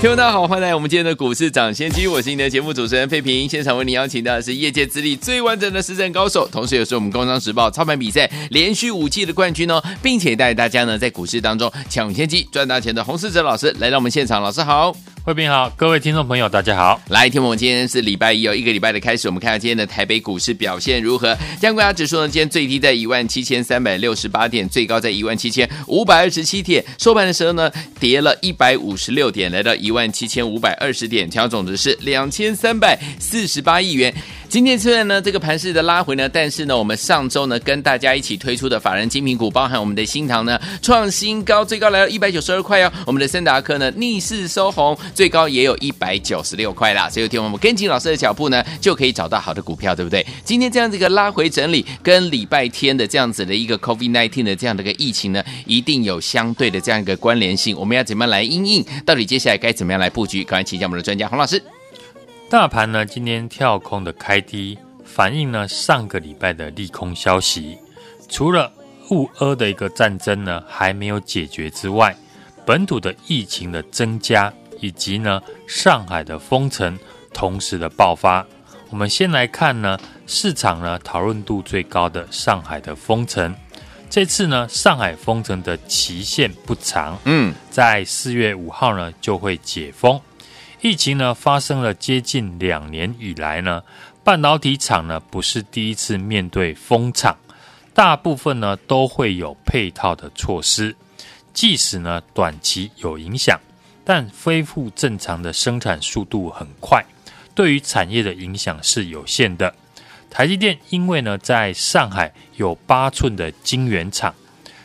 听众大家好，欢迎来我们今天的股市抢先机，我是你的节目主持人费平。现场为你邀请到的是业界资历最完整的实战高手，同时也是我们《工商时报》操盘比赛连续五季的冠军哦，并且带大家呢在股市当中抢先机赚大钱的洪世哲老师来到我们现场，老师好。慧平好，各位听众朋友，大家好。来，听我们今天是礼拜一哦，一个礼拜的开始，我们看看今天的台北股市表现如何？加权指数呢，今天最低在一万七千三百六十八点，最高在一万七千五百二十七点，收盘的时候呢，跌了一百五十六点，来到一一万七千五百二十点，成交总值是两千三百四十八亿元。今天虽然呢这个盘势的拉回呢，但是呢我们上周呢跟大家一起推出的法人精品股，包含我们的新唐呢创新高，最高来到一百九十二块哦。我们的森达科呢逆势收红，最高也有一百九十六块啦。所以有听我们跟紧老师的脚步呢，就可以找到好的股票，对不对？今天这样子一个拉回整理，跟礼拜天的这样子的一个 COVID-19 的这样的一个疫情呢，一定有相对的这样一个关联性。我们要怎么样来因应？到底接下来该怎么样来布局？赶快请教我们的专家洪老师。大盘呢，今天跳空的开低，反映呢上个礼拜的利空消息。除了乌俄的一个战争呢还没有解决之外，本土的疫情的增加，以及呢上海的封城同时的爆发。我们先来看呢市场呢讨论度最高的上海的封城。这次呢上海封城的期限不长，嗯，在四月五号呢就会解封。疫情呢发生了接近两年以来呢，半导体厂呢不是第一次面对封厂，大部分呢都会有配套的措施，即使呢短期有影响，但恢复正常的生产速度很快，对于产业的影响是有限的。台积电因为呢在上海有八寸的晶圆厂，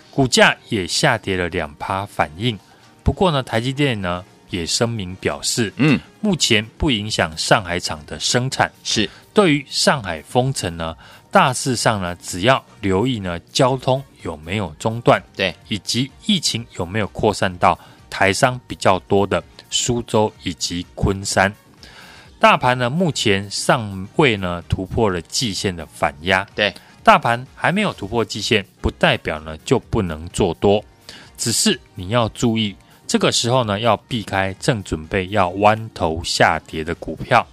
股价也下跌了两趴反应。不过呢台积电呢。也声明表示，嗯，目前不影响上海厂的生产。是对于上海封城呢，大致上呢，只要留意呢交通有没有中断，对，以及疫情有没有扩散到台商比较多的苏州以及昆山。大盘呢目前尚未呢突破了季线的反压，对，大盘还没有突破季线，不代表呢就不能做多，只是你要注意。这个时候呢，要避开正准备要弯头下跌的股票。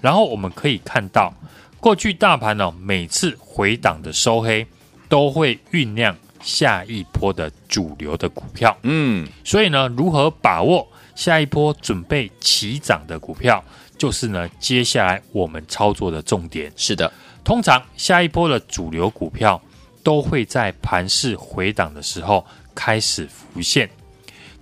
然后我们可以看到，过去大盘呢，每次回档的收黑，都会酝酿下一波的主流的股票。嗯，所以呢，如何把握下一波准备起涨的股票，就是呢，接下来我们操作的重点。是的，通常下一波的主流股票都会在盘势回档的时候开始浮现。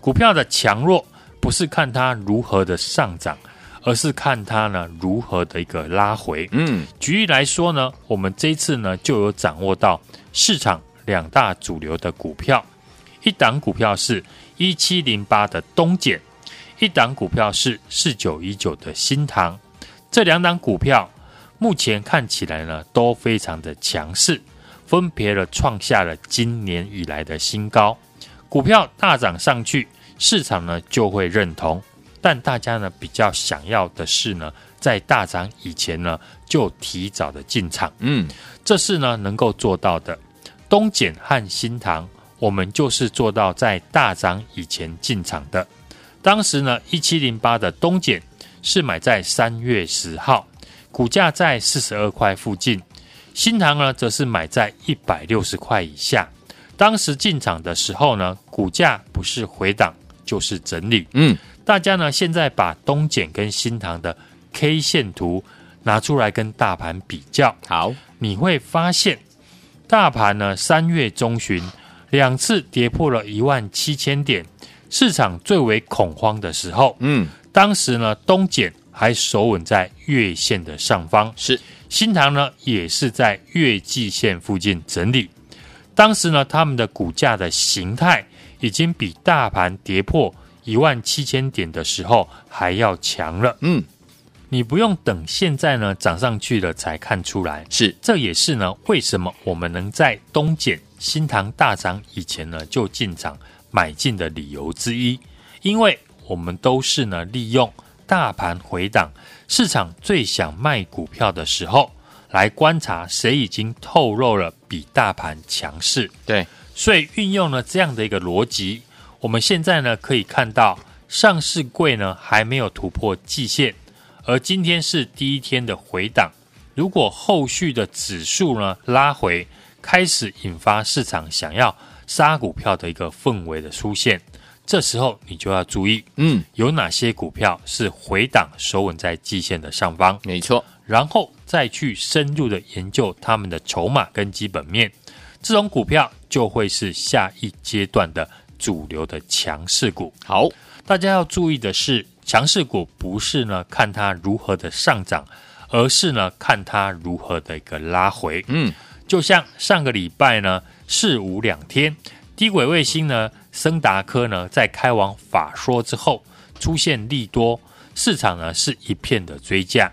股票的强弱不是看它如何的上涨，而是看它呢如何的一个拉回。嗯，举例来说呢，我们这一次呢就有掌握到市场两大主流的股票，一档股票是一七零八的东碱，一档股票是四九一九的新唐。这两档股票目前看起来呢都非常的强势，分别了创下了今年以来的新高。股票大涨上去。市场呢就会认同，但大家呢比较想要的是呢，在大涨以前呢就提早的进场，嗯，这是呢能够做到的。东碱和新塘，我们就是做到在大涨以前进场的。当时呢，一七零八的东碱是买在三月十号，股价在四十二块附近；新塘呢，则是买在一百六十块以下。当时进场的时候呢，股价不是回档。就是整理，嗯，大家呢现在把东碱跟新塘的 K 线图拿出来跟大盘比较，好，你会发现大盘呢三月中旬两次跌破了一万七千点，市场最为恐慌的时候，嗯，当时呢东碱还守稳在月线的上方，是。新塘呢也是在月季线附近整理，当时呢他们的股价的形态。已经比大盘跌破一万七千点的时候还要强了。嗯，你不用等现在呢涨上去了才看出来。是，这也是呢为什么我们能在东碱、新塘大涨以前呢就进场买进的理由之一，因为我们都是呢利用大盘回档，市场最想卖股票的时候，来观察谁已经透露了比大盘强势。对，所以运用了这样的一个逻辑，我们现在呢可以看到上市柜呢还没有突破季线，而今天是第一天的回档。如果后续的指数呢拉回，开始引发市场想要杀股票的一个氛围的出现，这时候你就要注意，嗯，有哪些股票是回档守稳在季线的上方？没错，然后再去深入的研究他们的筹码跟基本面，这种股票就会是下一阶段的主流的强势股。好，大家要注意的是，强势股不是呢看它如何的上涨，而是呢看它如何的一个拉回。嗯，就像上个礼拜呢，四五两天，低轨卫星呢，森达科呢，在开完法说之后出现利多，市场呢是一片的追价，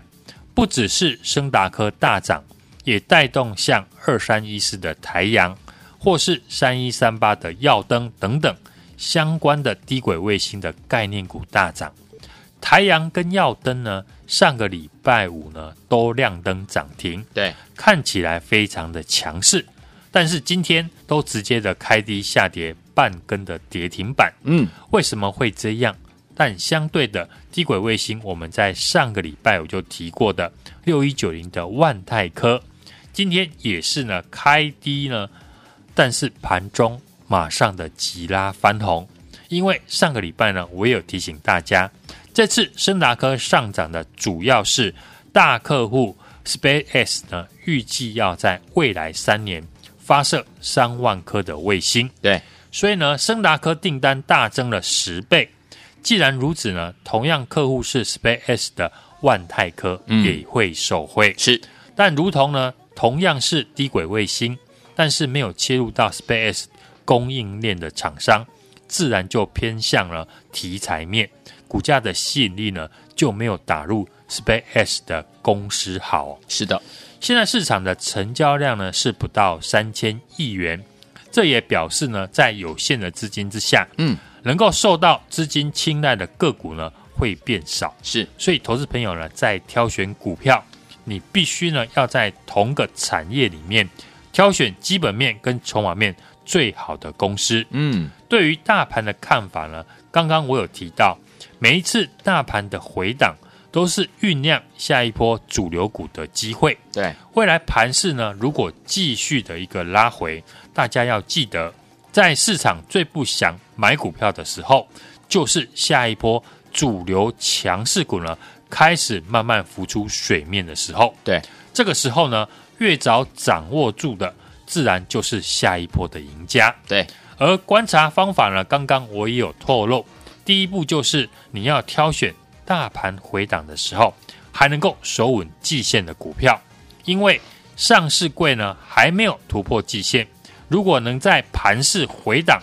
不只是升达科大涨，也带动像二三一四的台阳，或是三一三八的耀灯等等相关的低轨卫星的概念股大涨。台阳跟耀灯呢，上个礼拜五呢都亮灯涨停，对，看起来非常的强势。但是今天都直接的开低下跌半根的跌停板，嗯，为什么会这样？但相对的低轨卫星，我们在上个礼拜我就提过的六一九零的万泰科，今天也是呢开低呢，但是盘中马上的急拉翻红，因为上个礼拜呢我也有提醒大家，这次升达科上涨的主要是大客户 SpaceX 呢预计要在未来三年。发射三万颗的卫星，对，所以呢，升达科订单大增了十倍。既然如此呢，同样客户是 SpaceX 的万泰科也会受惠。嗯、是，但如同呢，同样是低轨卫星，但是没有切入到 SpaceX 供应链的厂商，自然就偏向了题材面，股价的吸引力呢就没有打入 SpaceX 的公司好。是的。现在市场的成交量呢是不到三千亿元，这也表示呢，在有限的资金之下，嗯，能够受到资金青睐的个股呢会变少。是，所以投资朋友呢在挑选股票，你必须呢要在同个产业里面挑选基本面跟筹码面最好的公司。嗯，对于大盘的看法呢，刚刚我有提到，每一次大盘的回档。都是酝酿下一波主流股的机会。对，未来盘势呢，如果继续的一个拉回，大家要记得，在市场最不想买股票的时候，就是下一波主流强势股呢开始慢慢浮出水面的时候。对，这个时候呢，越早掌握住的，自然就是下一波的赢家。对，而观察方法呢，刚刚我也有透露，第一步就是你要挑选。大盘回档的时候，还能够守稳季线的股票，因为上市柜呢还没有突破季线。如果能在盘势回档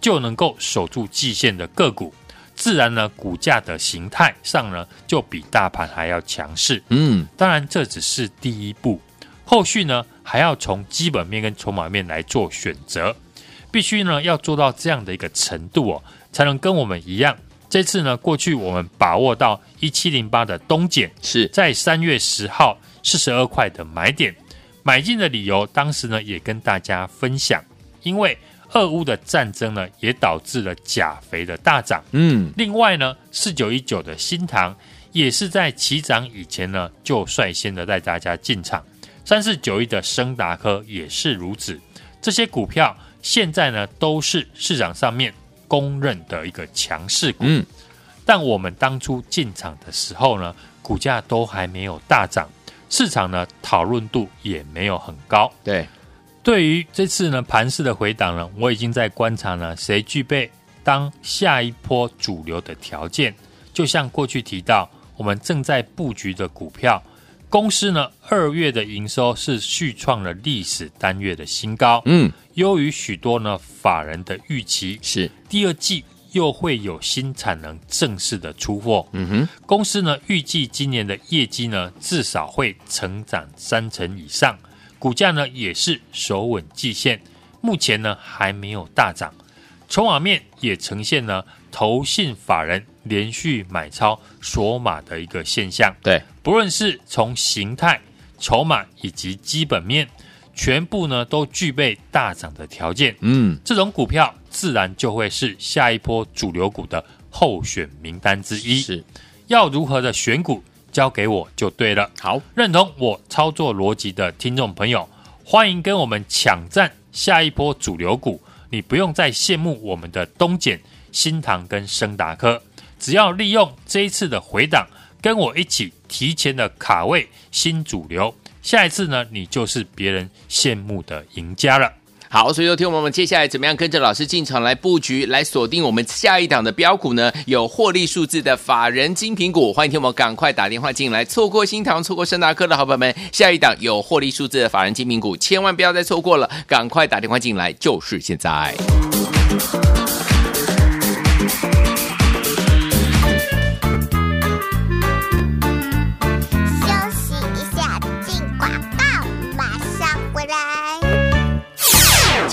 就能够守住季线的个股，自然呢股价的形态上呢就比大盘还要强势。嗯，当然这只是第一步，后续呢还要从基本面跟筹码面来做选择，必须呢要做到这样的一个程度哦，才能跟我们一样。这次呢，过去我们把握到一七零八的东碱是。在三月十号四十二块的买点，买进的理由，当时呢也跟大家分享，因为俄乌的战争呢也导致了钾肥的大涨，嗯，另外呢四九一九的新塘也是在起涨以前呢就率先的带大家进场，三四九一的升达科也是如此，这些股票现在呢都是市场上面。公认的一个强势股，嗯，但我们当初进场的时候呢，股价都还没有大涨，市场呢讨论度也没有很高。对，对于这次呢盘势的回档呢，我已经在观察呢，谁具备当下一波主流的条件。就像过去提到，我们正在布局的股票公司呢，二月的营收是续创了历史单月的新高，嗯。优于许多呢法人的预期，是。第二季又会有新产能正式的出货。嗯哼，公司呢预计今年的业绩呢至少会成长三成以上，股价呢也是守稳季线，目前呢还没有大涨，筹码面也呈现了投信法人连续买超锁码的一个现象。对，不论是从形态、筹码以及基本面。全部呢都具备大涨的条件，嗯，这种股票自然就会是下一波主流股的候选名单之一。是，要如何的选股，交给我就对了。好，认同我操作逻辑的听众朋友，欢迎跟我们抢占下一波主流股。你不用再羡慕我们的东碱、新塘跟升达科，只要利用这一次的回档，跟我一起提前的卡位新主流。下一次呢，你就是别人羡慕的赢家了。好，所以说听我们接下来怎么样跟着老师进场来布局，来锁定我们下一档的标股呢？有获利数字的法人精品股，欢迎听我们赶快打电话进来。错过新塘、错过升达科的好朋友们，下一档有获利数字的法人精品股，千万不要再错过了，赶快打电话进来，就是现在。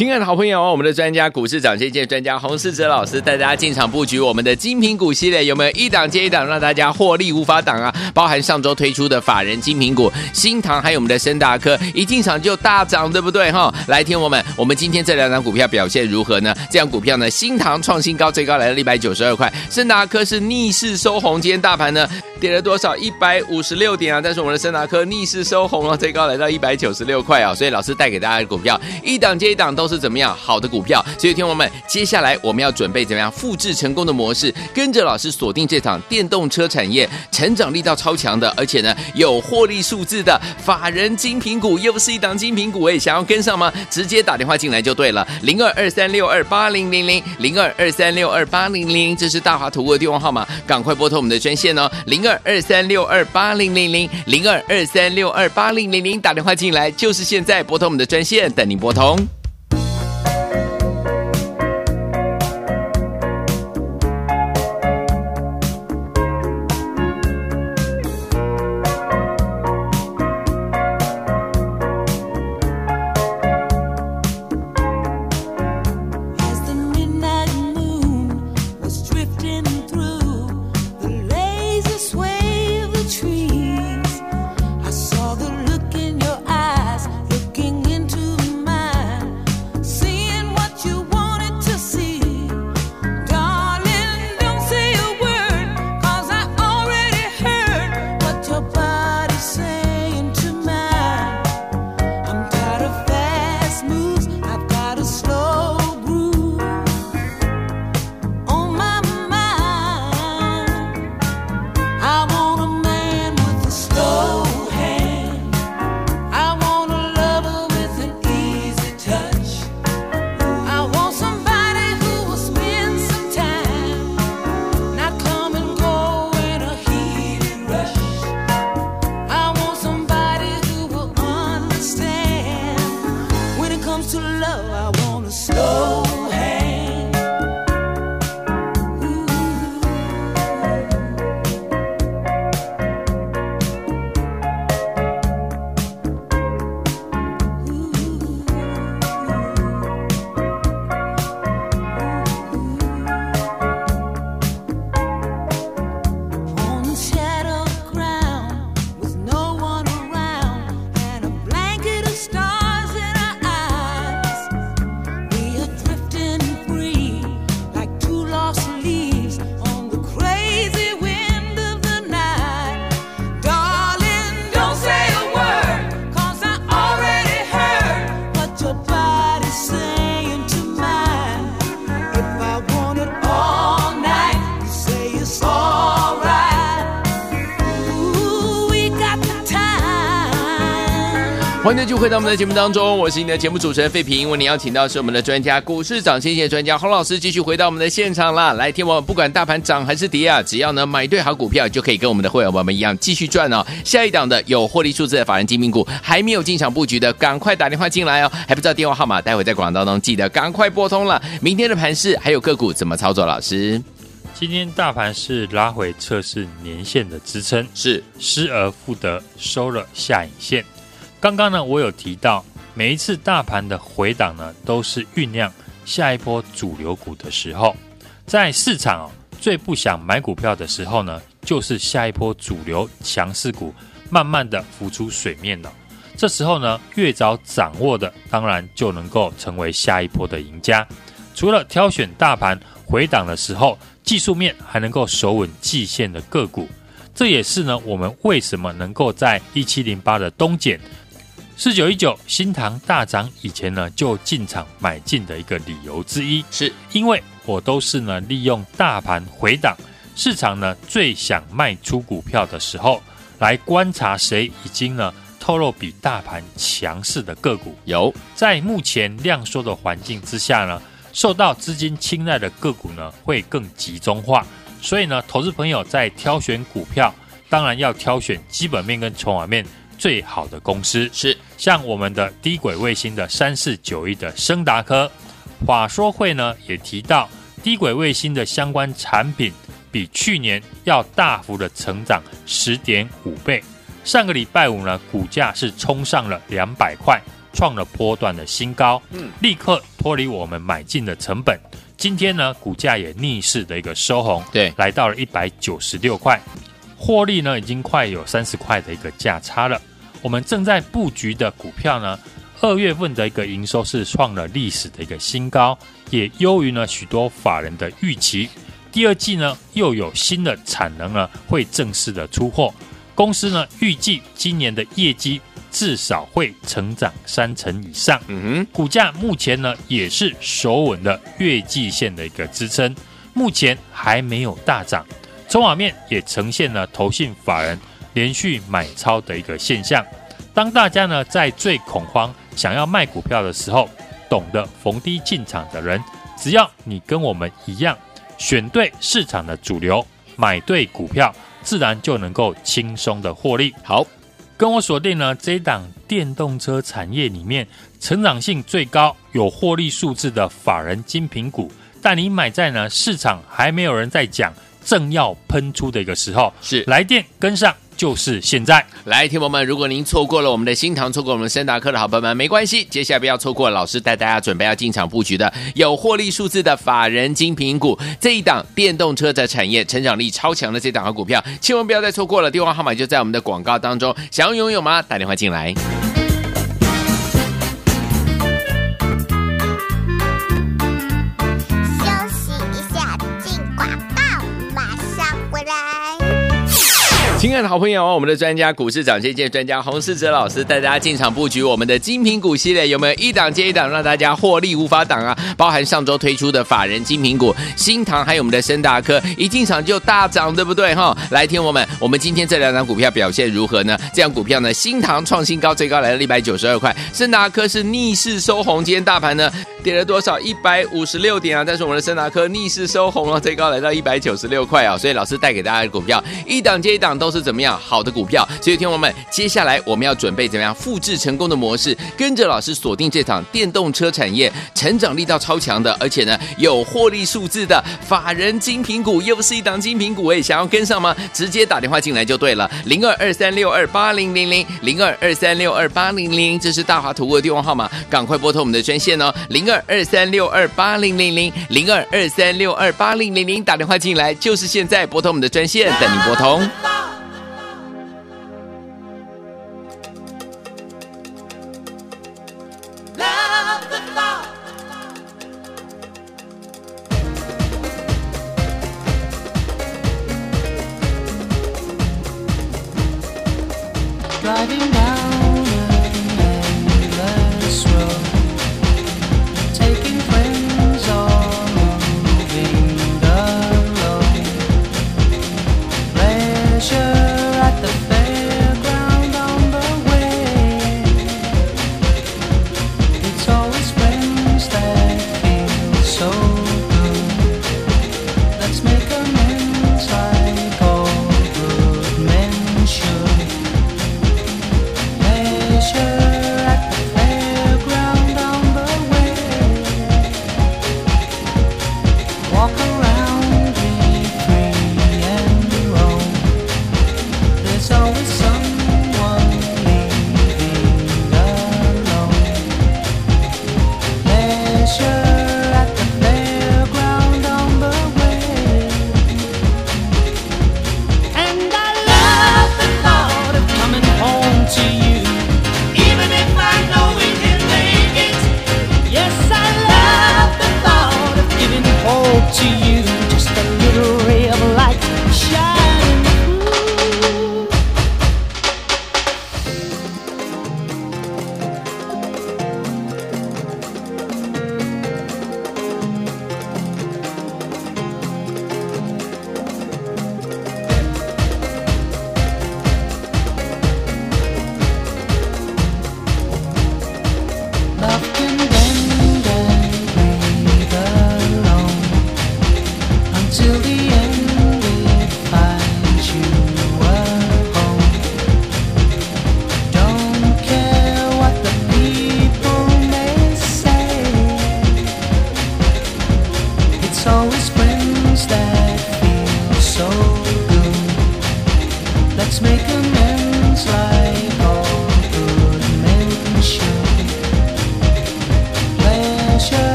亲爱的好朋友，我们的专家股市涨先见专家洪世哲老师带大家进场布局我们的精品股系列，有没有一档接一档让大家获利无法挡啊？包含上周推出的法人精品股新唐，还有我们的升达科，一进场就大涨，对不对哈？来听我们，我们今天这两档股票表现如何呢？这样股票呢，新唐创新高，最高来到一百九十二块，深达科是逆势收红，今天大盘呢跌了多少？一百五十六点啊，但是我们的升达科逆势收红了，最高来到一百九十六块啊，所以老师带给大家的股票一档接一档都。是怎么样好的股票？所以，听友们，接下来我们要准备怎么样复制成功的模式？跟着老师锁定这场电动车产业成长力道超强的，而且呢有获利数字的法人精品股，又是一档精品股，哎，想要跟上吗？直接打电话进来就对了，零二二三六二八零零零零二二三六二八零零，这是大华图的电话号码，赶快拨通我们的专线哦，零二二三六二八零零零零二二三六二八零零零，打电话进来就是现在，拨通我们的专线，等您拨通。欢迎继续回到我们的节目当中，我是你的节目主持人费平。为你邀请到是我们的专家，股市涨先线专家洪老师，继续回到我们的现场啦。来，听我们不管大盘涨还是跌啊，只要呢买对好股票，就可以跟我们的会员宝宝们一样继续赚哦。下一档的有获利数字的法人精品股，还没有进场布局的，赶快打电话进来哦。还不知道电话号码，待会在广告当中记得赶快拨通了。明天的盘市还有个股怎么操作？老师，今天大盘是拉回测试年线的支撑，是失而复得，收了下影线。刚刚呢，我有提到，每一次大盘的回档呢，都是酝酿下一波主流股的时候。在市场哦，最不想买股票的时候呢，就是下一波主流强势股慢慢的浮出水面了。这时候呢，越早掌握的，当然就能够成为下一波的赢家。除了挑选大盘回档的时候，技术面还能够守稳季线的个股，这也是呢，我们为什么能够在一七零八的东碱。四九一九新塘大涨以前呢，就进场买进的一个理由之一，是因为我都是呢利用大盘回档，市场呢最想卖出股票的时候，来观察谁已经呢透露比大盘强势的个股。有在目前量缩的环境之下呢，受到资金青睐的个股呢会更集中化，所以呢，投资朋友在挑选股票，当然要挑选基本面跟筹码面。最好的公司是像我们的低轨卫星的三四九一的升达科，法说会呢也提到低轨卫星的相关产品比去年要大幅的成长十点五倍。上个礼拜五呢，股价是冲上了两百块，创了波段的新高，嗯，立刻脱离我们买进的成本。今天呢，股价也逆势的一个收红，对，来到了一百九十六块，获利呢已经快有三十块的一个价差了。我们正在布局的股票呢，二月份的一个营收是创了历史的一个新高，也优于呢许多法人的预期。第二季呢又有新的产能呢会正式的出货，公司呢预计今年的业绩至少会成长三成以上。嗯哼，股价目前呢也是守稳的月季线的一个支撑，目前还没有大涨，筹码面也呈现了投信法人。连续买超的一个现象，当大家呢在最恐慌想要卖股票的时候，懂得逢低进场的人，只要你跟我们一样，选对市场的主流，买对股票，自然就能够轻松的获利。好，跟我锁定呢这一档电动车产业里面成长性最高、有获利数字的法人精品股，但你买在呢市场还没有人在讲，正要喷出的一个时候，是来电跟上。就是现在，来，听友们，如果您错过了我们的新塘，错过我们森达克的好朋友们，没关系，接下来不要错过老师带大家准备要进场布局的有获利数字的法人精品股这一档电动车的产业成长力超强的这档好股票，千万不要再错过了。电话号码就在我们的广告当中，想要拥有吗？打电话进来。亲爱的好朋友，我们的专家股市涨先机专家洪世哲老师带大家进场布局我们的精品股系列，有没有一档接一档让大家获利无法挡啊？包含上周推出的法人精品股新唐，还有我们的升达科，一进场就大涨，对不对哈？来听我们，我们今天这两档股票表现如何呢？这样股票呢，新唐创新高，最高来到一百九十二块，升达科是逆势收红，今天大盘呢跌了多少？一百五十六点啊，但是我们的森达科逆势收红了，最高来到一百九十六块啊，所以老师带给大家的股票一档接一档都。是怎么样好的股票？所以，听友们，接下来我们要准备怎么样复制成功的模式？跟着老师锁定这场电动车产业成长力道超强的，而且呢有获利数字的法人精品股，又是一档精品股，哎，想要跟上吗？直接打电话进来就对了，零二二三六二八零零零零二二三六二八零零，这是大华图的电话号码，赶快拨通我们的专线哦，零二二三六二八零零零零二二三六二八零零零，打电话进来就是现在，拨通我们的专线，等您拨通。running down.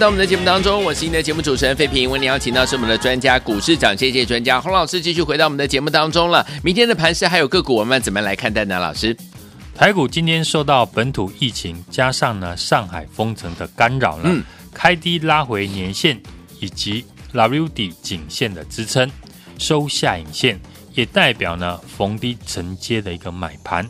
到我们的节目当中，我是您的节目主持人费平。为您邀请到是我们的专家股市长，谢谢专家洪老师继续回到我们的节目当中了。明天的盘势还有个股，我们怎么来看待呢？老师，台股今天受到本土疫情加上呢上海封城的干扰呢，嗯、开低拉回年线以及 W 底颈线的支撑，收下影线，也代表呢逢低承接的一个买盘。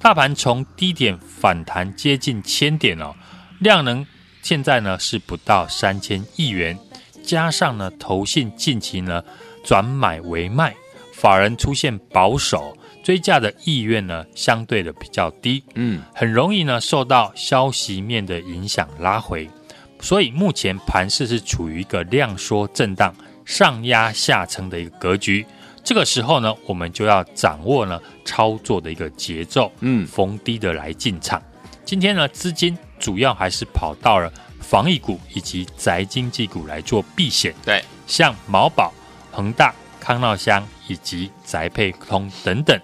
大盘从低点反弹接近千点哦，量能。现在呢是不到三千亿元，加上呢投信近期呢转买为卖，法人出现保守追价的意愿呢相对的比较低，嗯，很容易呢受到消息面的影响拉回，所以目前盘势是处于一个量缩震荡、上压下撑的一个格局。这个时候呢，我们就要掌握呢操作的一个节奏，嗯，逢低的来进场。今天呢资金。主要还是跑到了防疫股以及宅经济股来做避险，对，像毛宝、恒大、康闹香以及宅配通等等，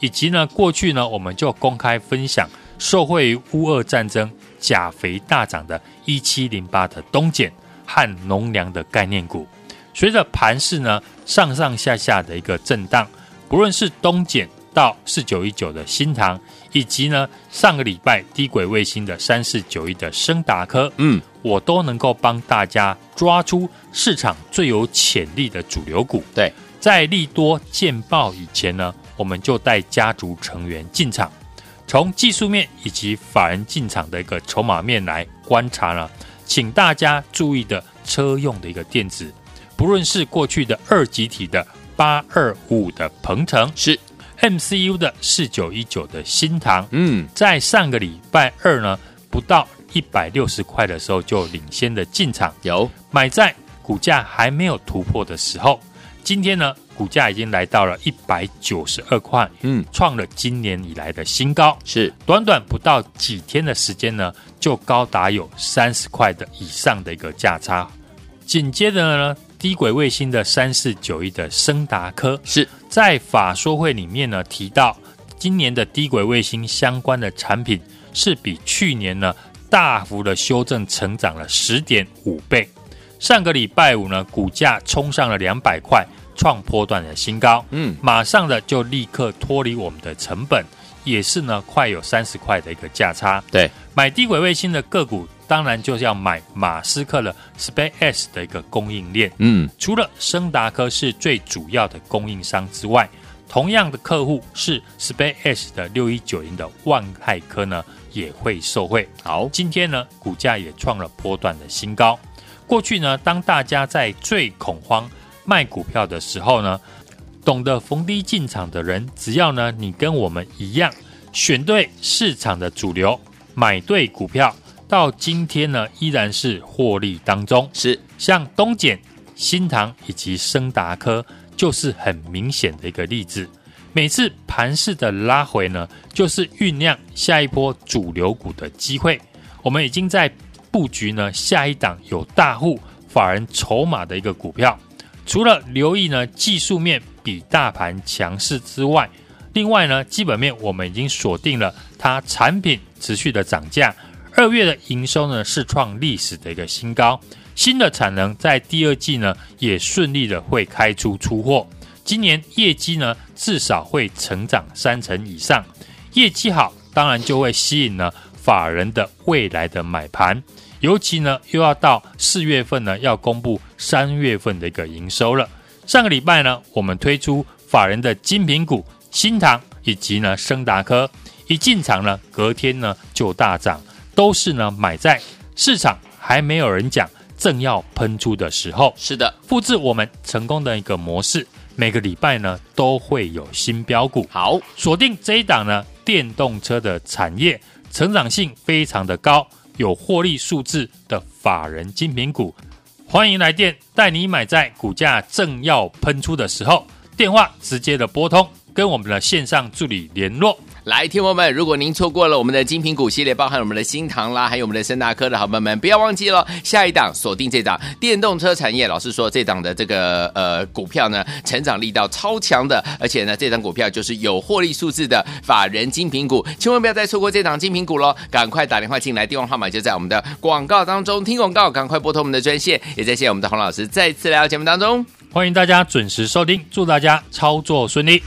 以及呢，过去呢，我们就公开分享受惠于乌俄战争钾肥大涨的一七零八的东碱和农粮的概念股，随着盘势呢上上下下的一个震荡，不论是东碱到四九一九的新唐。以及呢，上个礼拜低轨卫星的三四九一的升达科，嗯，我都能够帮大家抓出市场最有潜力的主流股。对，在利多见报以前呢，我们就带家族成员进场，从技术面以及法人进场的一个筹码面来观察呢，请大家注意的车用的一个电子，不论是过去的二级体的八二五五的鹏程是。MCU 的四九一九的新塘，嗯，在上个礼拜二呢，不到一百六十块的时候就领先的进场，有买在股价还没有突破的时候。今天呢，股价已经来到了一百九十二块，嗯，创了今年以来的新高。是短短不到几天的时间呢，就高达有三十块的以上的一个价差。紧接着呢。低轨卫星的三四九一的升达科是在法说会里面呢提到，今年的低轨卫星相关的产品是比去年呢大幅的修正成长了十点五倍。上个礼拜五呢，股价冲上了两百块，创波段的新高。嗯，马上的就立刻脱离我们的成本，也是呢快有三十块的一个价差。对，买低轨卫星的个股。当然就是要买马斯克的 SpaceX 的一个供应链。嗯，除了升达科是最主要的供应商之外，同样的客户是 SpaceX 的六一九零的万泰科呢，也会受惠。好，今天呢，股价也创了波段的新高。过去呢，当大家在最恐慌卖股票的时候呢，懂得逢低进场的人，只要呢你跟我们一样，选对市场的主流，买对股票。到今天呢，依然是获利当中。是像东碱、新唐以及升达科，就是很明显的一个例子。每次盘势的拉回呢，就是酝酿下一波主流股的机会。我们已经在布局呢，下一档有大户法人筹码的一个股票。除了留意呢技术面比大盘强势之外，另外呢基本面我们已经锁定了它产品持续的涨价。二月的营收呢是创历史的一个新高，新的产能在第二季呢也顺利的会开出出货，今年业绩呢至少会成长三成以上，业绩好当然就会吸引了法人的未来的买盘，尤其呢又要到四月份呢要公布三月份的一个营收了。上个礼拜呢我们推出法人的精品股新塘以及呢升达科，一进场呢隔天呢就大涨。都是呢，买在市场还没有人讲，正要喷出的时候。是的，复制我们成功的一个模式，每个礼拜呢都会有新标股。好，锁定这一档呢，电动车的产业成长性非常的高，有获利数字的法人精品股，欢迎来电，带你买在股价正要喷出的时候。电话直接的拨通，跟我们的线上助理联络。来，听友们，如果您错过了我们的精品股系列，包含我们的新唐啦，还有我们的森达科的好朋友们，不要忘记了，下一档锁定这档电动车产业。老师说，这档的这个呃股票呢，成长力道超强的，而且呢，这档股票就是有获利数字的法人精品股，千万不要再错过这档精品股喽！赶快打电话进来，电话号码就在我们的广告当中，听广告，赶快拨通我们的专线。也在谢谢我们的洪老师再次来到节目当中，欢迎大家准时收听，祝大家操作顺利。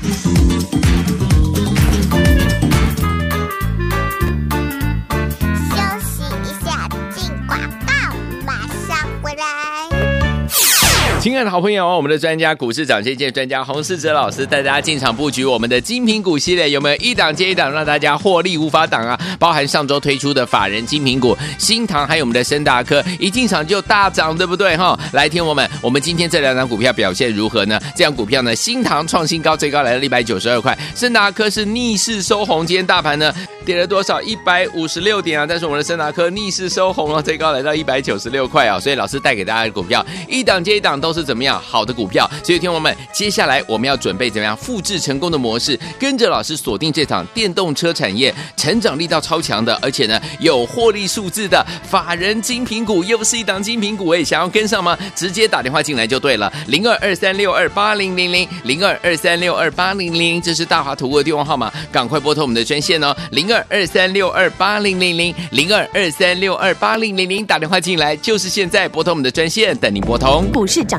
亲爱的好朋友，我们的专家股市涨先见专家洪世哲老师带大家进场布局我们的精品股系列，有没有一档接一档让大家获利无法挡啊？包含上周推出的法人精品股新唐，还有我们的森达科，一进场就大涨，对不对哈？来听我们，我们今天这两档股票表现如何呢？这样股票呢，新唐创新高，最高来到一百九十二块，森达科是逆势收红，今天大盘呢跌了多少？一百五十六点啊，但是我们的森达科逆势收红了，最高来到一百九十六块啊，所以老师带给大家的股票一档接一档都。都是怎么样好的股票？所以，听我们，接下来我们要准备怎么样复制成功的模式？跟着老师锁定这场电动车产业成长力道超强的，而且呢有获利数字的法人精品股，又是一档精品股，哎，想要跟上吗？直接打电话进来就对了，零二二三六二八零零零零二二三六二八零零零，这是大华图的电话号码，赶快拨通我们的专线哦，零二二三六二八零零零零二二三六二八零零零，打电话进来就是现在，拨通我们的专线，等您拨通。股市涨。